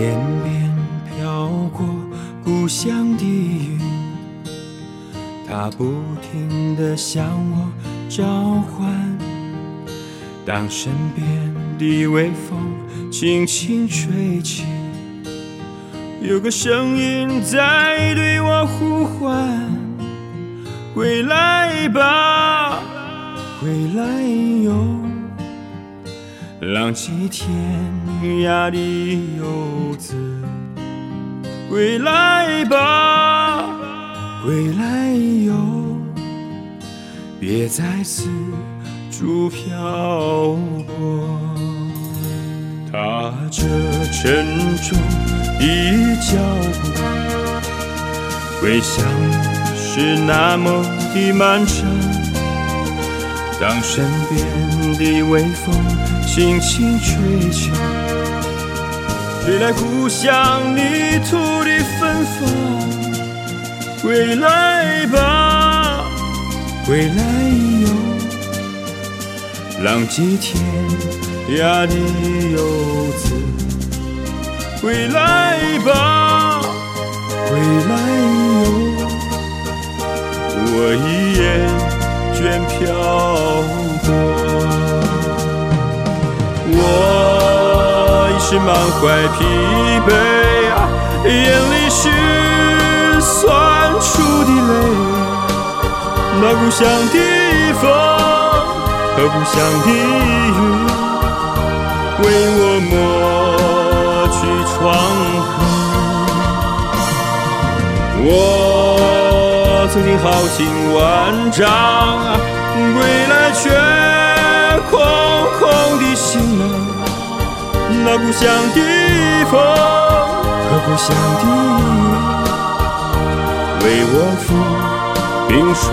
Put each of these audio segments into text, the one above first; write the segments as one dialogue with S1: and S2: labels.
S1: 天边飘过故乡的云它不停的向我召唤当身边的微风轻轻吹起有个声音在对我呼唤归来吧归来哟。浪迹天涯的游子，归来吧，归来哟，别再四处漂泊。踏着沉重的脚步，回想是那么的漫长。当身边的微风。轻轻吹起，吹来故乡泥土的芬芳。归来吧，归来哟，浪迹天涯的游子。归来吧，是满怀疲惫啊，眼里是酸楚的泪。那故乡的风和故乡的雨，为我抹去创痕。我曾经豪情万丈，归来却空空的行囊。那故乡的风和故乡的云，为我抚冰霜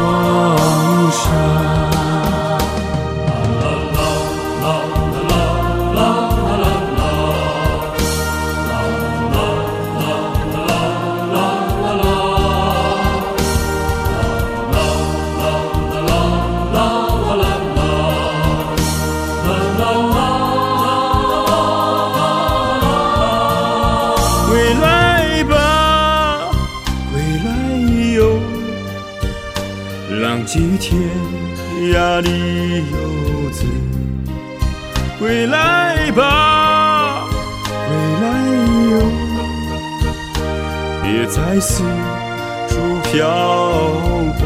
S1: 浪迹天涯的游子，归来吧，归来哟，别再四处漂泊。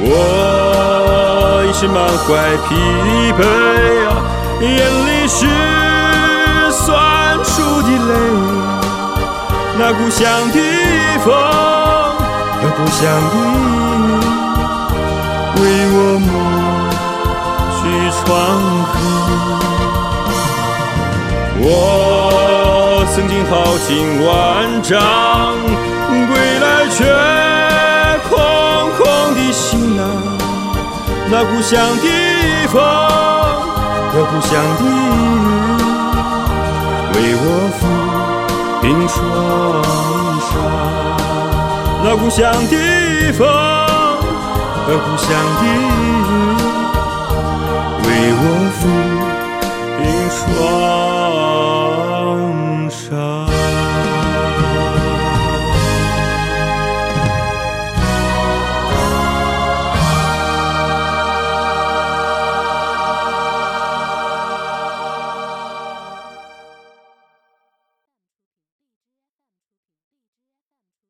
S1: 我已是满怀疲惫啊，眼里是酸楚的泪，那故乡的风。故乡的云，为我抹去创痕。我曾经豪情万丈，归来却空空的行囊。那故乡的风和故乡的雨，为我抚那故乡的风和故乡的雨，